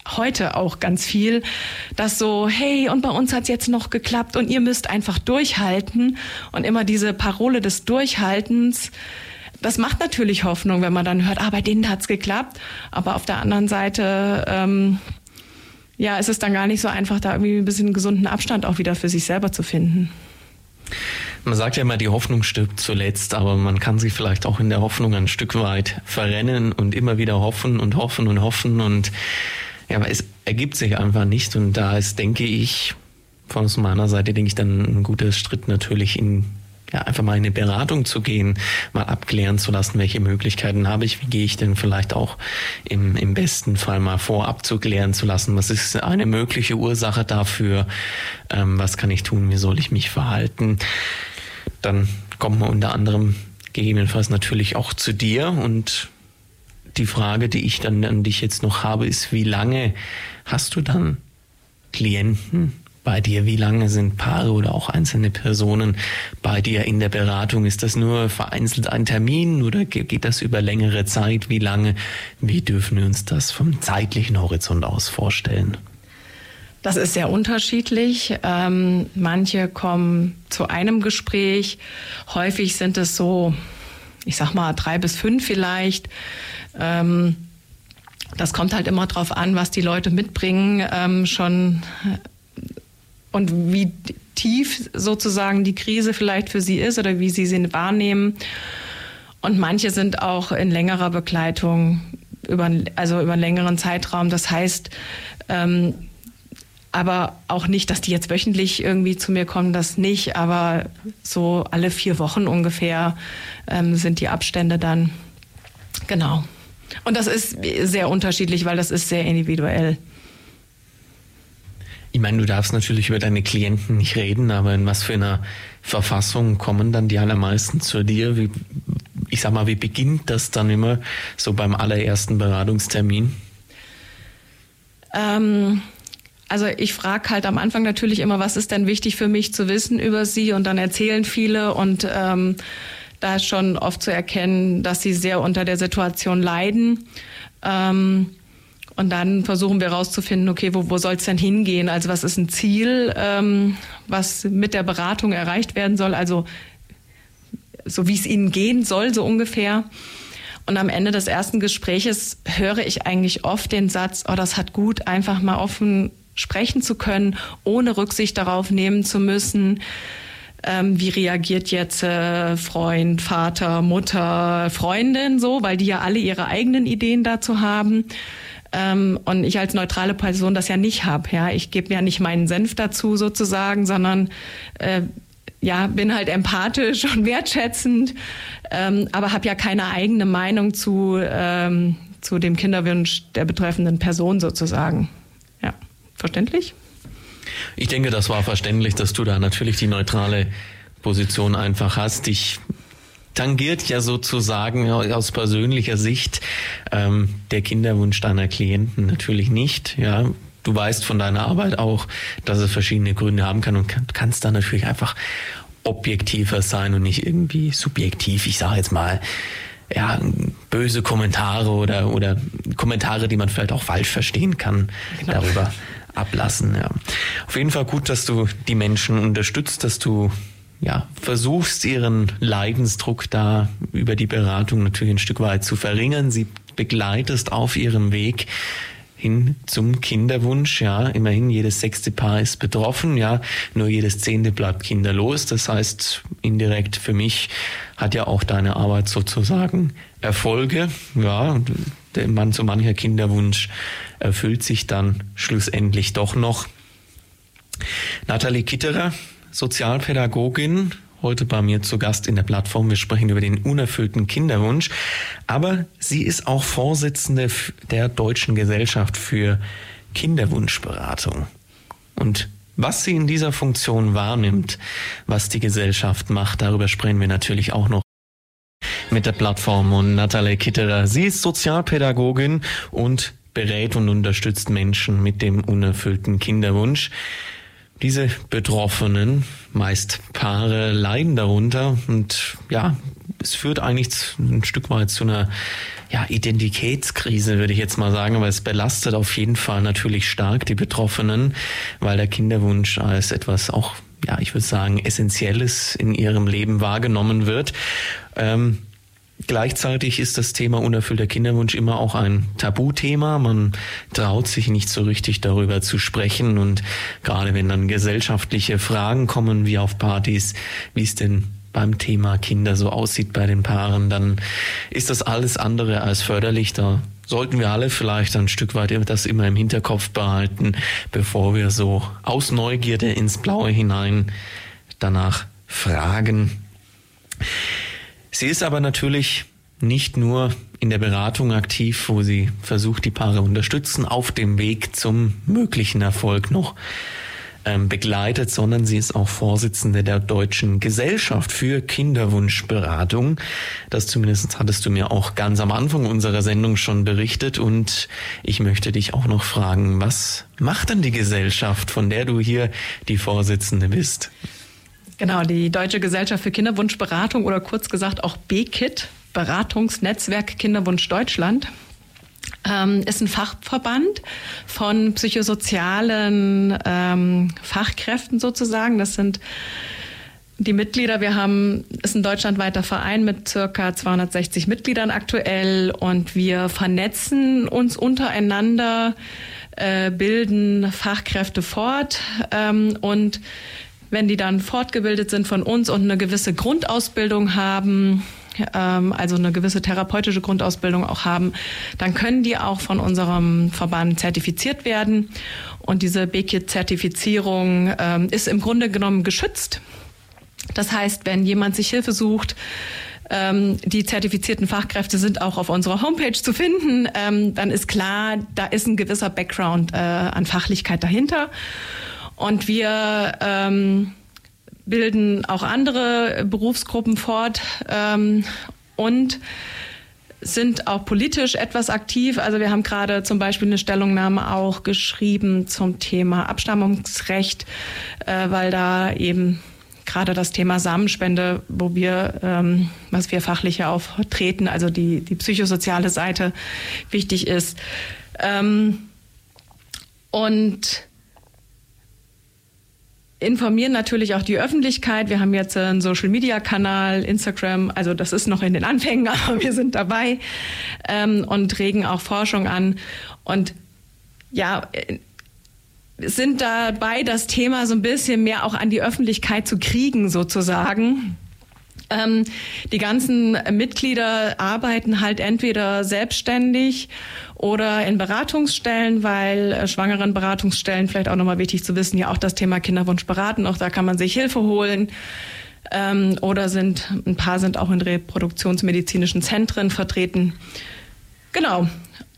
heute auch ganz viel, dass so, hey, und bei uns hat's jetzt noch geklappt und ihr müsst einfach durchhalten und immer diese Parole des Durchhaltens. Das macht natürlich Hoffnung, wenn man dann hört, ah, bei denen hat's geklappt. Aber auf der anderen Seite, ähm, ja, ist es dann gar nicht so einfach, da irgendwie ein bisschen gesunden Abstand auch wieder für sich selber zu finden. Man sagt ja immer, die Hoffnung stirbt zuletzt, aber man kann sich vielleicht auch in der Hoffnung ein Stück weit verrennen und immer wieder hoffen und hoffen und hoffen. Und ja, aber es ergibt sich einfach nicht. Und da ist, denke ich, von meiner Seite denke ich dann ein guter Schritt natürlich in ja, einfach mal in eine Beratung zu gehen, mal abklären zu lassen, welche Möglichkeiten habe ich, wie gehe ich denn vielleicht auch im, im besten Fall mal vorab zu klären zu lassen, was ist eine mögliche Ursache dafür, ähm, was kann ich tun, wie soll ich mich verhalten dann kommt man unter anderem gegebenenfalls natürlich auch zu dir und die Frage, die ich dann an dich jetzt noch habe, ist, wie lange hast du dann Klienten bei dir? Wie lange sind Paare oder auch einzelne Personen bei dir in der Beratung? Ist das nur vereinzelt ein Termin oder geht das über längere Zeit? Wie lange? Wie dürfen wir uns das vom zeitlichen Horizont aus vorstellen? Das ist sehr unterschiedlich. Ähm, manche kommen zu einem Gespräch. Häufig sind es so, ich sag mal, drei bis fünf vielleicht. Ähm, das kommt halt immer drauf an, was die Leute mitbringen, ähm, schon und wie tief sozusagen die Krise vielleicht für sie ist oder wie sie sie wahrnehmen. Und manche sind auch in längerer Begleitung über, also über einen längeren Zeitraum. Das heißt, ähm, aber auch nicht, dass die jetzt wöchentlich irgendwie zu mir kommen, das nicht, aber so alle vier Wochen ungefähr ähm, sind die Abstände dann. Genau. Und das ist sehr unterschiedlich, weil das ist sehr individuell. Ich meine, du darfst natürlich über deine Klienten nicht reden, aber in was für einer Verfassung kommen dann die allermeisten zu dir? Wie, ich sag mal, wie beginnt das dann immer so beim allerersten Beratungstermin? Ähm, also ich frage halt am Anfang natürlich immer, was ist denn wichtig für mich zu wissen über sie und dann erzählen viele und ähm, da ist schon oft zu erkennen, dass sie sehr unter der Situation leiden. Ähm, und dann versuchen wir herauszufinden, okay, wo, wo soll es denn hingehen? Also was ist ein Ziel, ähm, was mit der Beratung erreicht werden soll? Also so wie es ihnen gehen soll, so ungefähr. Und am Ende des ersten Gespräches höre ich eigentlich oft den Satz, oh, das hat gut, einfach mal offen sprechen zu können, ohne Rücksicht darauf nehmen zu müssen, ähm, wie reagiert jetzt äh, Freund, Vater, Mutter, Freundin so, weil die ja alle ihre eigenen Ideen dazu haben. Ähm, und ich als neutrale Person das ja nicht habe. Ja, ich gebe ja nicht meinen Senf dazu sozusagen, sondern äh, ja, bin halt empathisch und wertschätzend, ähm, aber habe ja keine eigene Meinung zu, ähm, zu dem Kinderwunsch der betreffenden Person sozusagen. Verständlich? Ich denke, das war verständlich, dass du da natürlich die neutrale Position einfach hast. Ich tangiert ja sozusagen aus persönlicher Sicht ähm, der Kinderwunsch deiner Klienten natürlich nicht. Ja, du weißt von deiner Arbeit auch, dass es verschiedene Gründe haben kann und kannst da natürlich einfach objektiver sein und nicht irgendwie subjektiv. Ich sage jetzt mal, ja, böse Kommentare oder, oder Kommentare, die man vielleicht auch falsch verstehen kann, genau. darüber ablassen. Ja. Auf jeden Fall gut, dass du die Menschen unterstützt, dass du ja, versuchst, ihren Leidensdruck da über die Beratung natürlich ein Stück weit zu verringern. Sie begleitest auf ihrem Weg hin zum Kinderwunsch. Ja, immerhin jedes sechste Paar ist betroffen. Ja, nur jedes zehnte bleibt kinderlos. Das heißt, indirekt für mich hat ja auch deine Arbeit sozusagen Erfolge. Ja, der zu mancher Kinderwunsch erfüllt sich dann schlussendlich doch noch. Nathalie Kitterer, Sozialpädagogin, heute bei mir zu Gast in der Plattform. Wir sprechen über den unerfüllten Kinderwunsch. Aber sie ist auch Vorsitzende der Deutschen Gesellschaft für Kinderwunschberatung. Und was sie in dieser Funktion wahrnimmt, was die Gesellschaft macht, darüber sprechen wir natürlich auch noch mit der Plattform und Nathalie Kitterer. Sie ist Sozialpädagogin und berät und unterstützt Menschen mit dem unerfüllten Kinderwunsch. Diese Betroffenen, meist Paare, leiden darunter und ja, es führt eigentlich ein Stück weit zu einer ja, Identitätskrise, würde ich jetzt mal sagen, aber es belastet auf jeden Fall natürlich stark die Betroffenen, weil der Kinderwunsch als etwas auch, ja, ich würde sagen, Essentielles in ihrem Leben wahrgenommen wird. Ähm, Gleichzeitig ist das Thema unerfüllter Kinderwunsch immer auch ein Tabuthema. Man traut sich nicht so richtig darüber zu sprechen. Und gerade wenn dann gesellschaftliche Fragen kommen, wie auf Partys, wie es denn beim Thema Kinder so aussieht bei den Paaren, dann ist das alles andere als förderlich. Da sollten wir alle vielleicht ein Stück weit das immer im Hinterkopf behalten, bevor wir so aus Neugierde ins Blaue hinein danach fragen. Sie ist aber natürlich nicht nur in der Beratung aktiv, wo sie versucht, die Paare unterstützen, auf dem Weg zum möglichen Erfolg noch ähm, begleitet, sondern sie ist auch Vorsitzende der Deutschen Gesellschaft für Kinderwunschberatung. Das zumindest hattest du mir auch ganz am Anfang unserer Sendung schon berichtet und ich möchte dich auch noch fragen, was macht denn die Gesellschaft, von der du hier die Vorsitzende bist? Genau, die Deutsche Gesellschaft für Kinderwunschberatung oder kurz gesagt auch BKIT, Beratungsnetzwerk Kinderwunsch Deutschland, ähm, ist ein Fachverband von psychosozialen ähm, Fachkräften sozusagen. Das sind die Mitglieder, wir haben, ist ein deutschlandweiter Verein mit circa 260 Mitgliedern aktuell und wir vernetzen uns untereinander, äh, bilden Fachkräfte fort ähm, und wenn die dann fortgebildet sind von uns und eine gewisse Grundausbildung haben, ähm, also eine gewisse therapeutische Grundausbildung auch haben, dann können die auch von unserem Verband zertifiziert werden. Und diese BKIT-Zertifizierung ähm, ist im Grunde genommen geschützt. Das heißt, wenn jemand sich Hilfe sucht, ähm, die zertifizierten Fachkräfte sind auch auf unserer Homepage zu finden, dann ist klar, da ist ein gewisser Background äh, an Fachlichkeit dahinter. Und wir ähm, bilden auch andere Berufsgruppen fort ähm, und sind auch politisch etwas aktiv. Also wir haben gerade zum Beispiel eine Stellungnahme auch geschrieben zum Thema Abstammungsrecht, äh, weil da eben gerade das Thema Samenspende, wo wir, ähm, was wir fachlich vertreten, also die, die psychosoziale Seite wichtig ist. Ähm, und informieren natürlich auch die Öffentlichkeit. Wir haben jetzt einen Social-Media-Kanal, Instagram, also das ist noch in den Anfängen, aber wir sind dabei ähm, und regen auch Forschung an. Und ja, äh, sind dabei, das Thema so ein bisschen mehr auch an die Öffentlichkeit zu kriegen, sozusagen. Ähm, die ganzen Mitglieder arbeiten halt entweder selbstständig oder in Beratungsstellen, weil äh, schwangeren Beratungsstellen vielleicht auch nochmal wichtig zu wissen, ja auch das Thema Kinderwunsch beraten, auch da kann man sich Hilfe holen. Ähm, oder sind, ein paar sind auch in reproduktionsmedizinischen Zentren vertreten. Genau.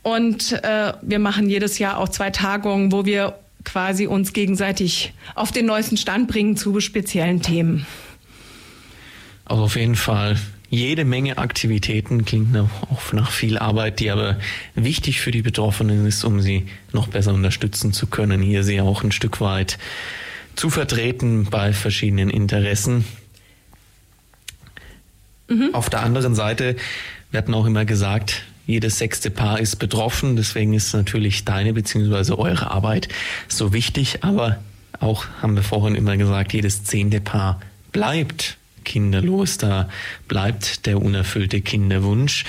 Und äh, wir machen jedes Jahr auch zwei Tagungen, wo wir quasi uns gegenseitig auf den neuesten Stand bringen zu speziellen Themen. Also auf jeden Fall jede Menge Aktivitäten, klingt auch nach viel Arbeit, die aber wichtig für die Betroffenen ist, um sie noch besser unterstützen zu können, hier sie auch ein Stück weit zu vertreten bei verschiedenen Interessen. Mhm. Auf der anderen Seite Wir hatten auch immer gesagt, jedes sechste Paar ist betroffen, deswegen ist natürlich deine bzw. eure Arbeit so wichtig, aber auch haben wir vorhin immer gesagt, jedes zehnte Paar bleibt kinderlos, da bleibt der unerfüllte Kinderwunsch.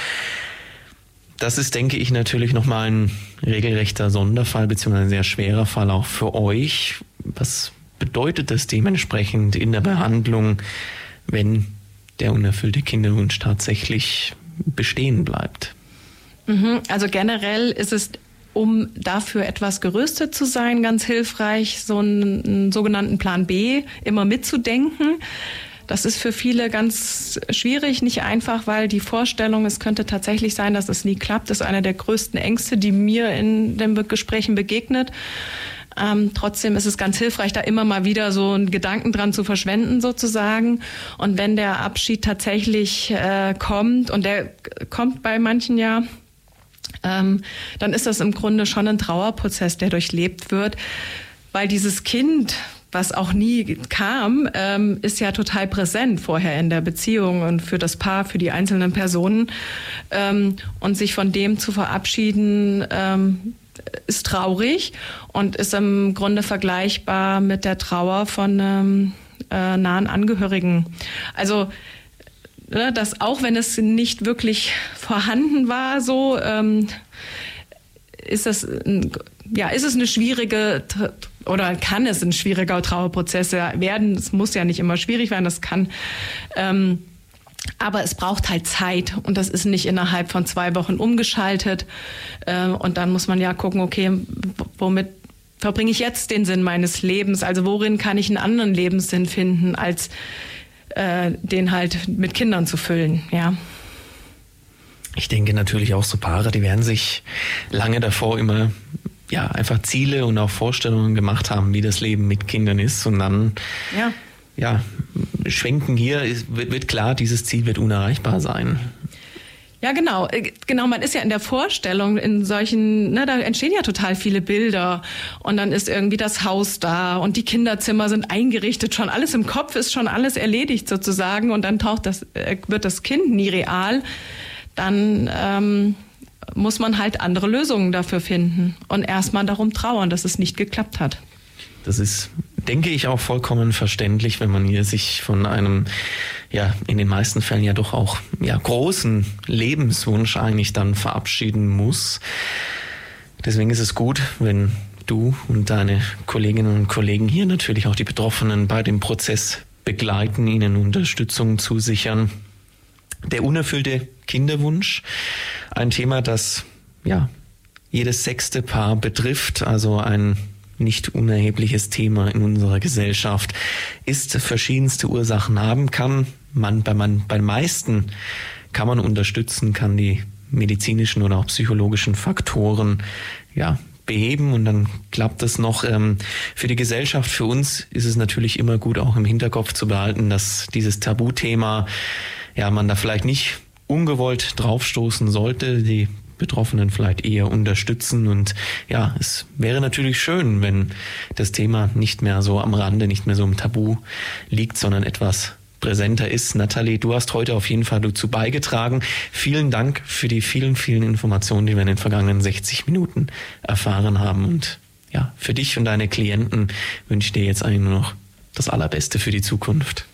Das ist, denke ich, natürlich nochmal ein regelrechter Sonderfall beziehungsweise ein sehr schwerer Fall auch für euch. Was bedeutet das dementsprechend in der Behandlung, wenn der unerfüllte Kinderwunsch tatsächlich bestehen bleibt? Mhm. Also generell ist es um dafür etwas gerüstet zu sein, ganz hilfreich, so einen, einen, sogenannten Plan B immer mitzudenken. Das ist für viele ganz schwierig, nicht einfach, weil die Vorstellung, es könnte tatsächlich sein, dass es nie klappt, ist einer der größten Ängste, die mir in den Gesprächen begegnet. Ähm, trotzdem ist es ganz hilfreich, da immer mal wieder so einen Gedanken dran zu verschwenden sozusagen. Und wenn der Abschied tatsächlich äh, kommt, und der kommt bei manchen ja, ähm, dann ist das im Grunde schon ein Trauerprozess, der durchlebt wird, weil dieses Kind, was auch nie kam, ähm, ist ja total präsent vorher in der Beziehung und für das Paar, für die einzelnen Personen. Ähm, und sich von dem zu verabschieden, ähm, ist traurig und ist im Grunde vergleichbar mit der Trauer von einem äh, nahen Angehörigen. Also ne, dass auch wenn es nicht wirklich vorhanden war, so ähm, ist das ja ist es eine schwierige oder kann es ein schwieriger Trauerprozess werden. Es muss ja nicht immer schwierig werden, das kann. Ähm, aber es braucht halt Zeit und das ist nicht innerhalb von zwei Wochen umgeschaltet. Äh, und dann muss man ja gucken, okay, womit verbringe ich jetzt den Sinn meines Lebens? Also worin kann ich einen anderen Lebenssinn finden als äh, den halt mit Kindern zu füllen, ja. Ich denke natürlich auch so Paare, die werden sich lange davor immer ja einfach Ziele und auch Vorstellungen gemacht haben, wie das Leben mit Kindern ist und dann ja, ja schwenken hier wird, wird klar, dieses Ziel wird unerreichbar sein. Ja, genau. Äh, genau, man ist ja in der Vorstellung in solchen, ne, da entstehen ja total viele Bilder und dann ist irgendwie das Haus da und die Kinderzimmer sind eingerichtet, schon alles im Kopf ist schon alles erledigt sozusagen und dann taucht das, äh, wird das Kind nie real. Dann ähm, muss man halt andere Lösungen dafür finden und erstmal darum trauern, dass es nicht geklappt hat. Das ist, denke ich, auch vollkommen verständlich, wenn man hier sich von einem, ja, in den meisten Fällen ja doch auch, ja, großen Lebenswunsch eigentlich dann verabschieden muss. Deswegen ist es gut, wenn du und deine Kolleginnen und Kollegen hier natürlich auch die Betroffenen bei dem Prozess begleiten, ihnen Unterstützung zusichern. Der unerfüllte Kinderwunsch, ein Thema, das ja jedes sechste Paar betrifft, also ein nicht unerhebliches Thema in unserer Gesellschaft ist, verschiedenste Ursachen haben kann. Man, bei, man, bei meisten kann man unterstützen, kann die medizinischen oder auch psychologischen Faktoren ja, beheben und dann klappt es noch. Ähm, für die Gesellschaft, für uns ist es natürlich immer gut, auch im Hinterkopf zu behalten, dass dieses Tabuthema, ja, man da vielleicht nicht ungewollt draufstoßen sollte. Die Betroffenen vielleicht eher unterstützen. Und ja, es wäre natürlich schön, wenn das Thema nicht mehr so am Rande, nicht mehr so im Tabu liegt, sondern etwas präsenter ist. Nathalie, du hast heute auf jeden Fall dazu beigetragen. Vielen Dank für die vielen, vielen Informationen, die wir in den vergangenen 60 Minuten erfahren haben. Und ja, für dich und deine Klienten wünsche ich dir jetzt eigentlich nur noch das Allerbeste für die Zukunft.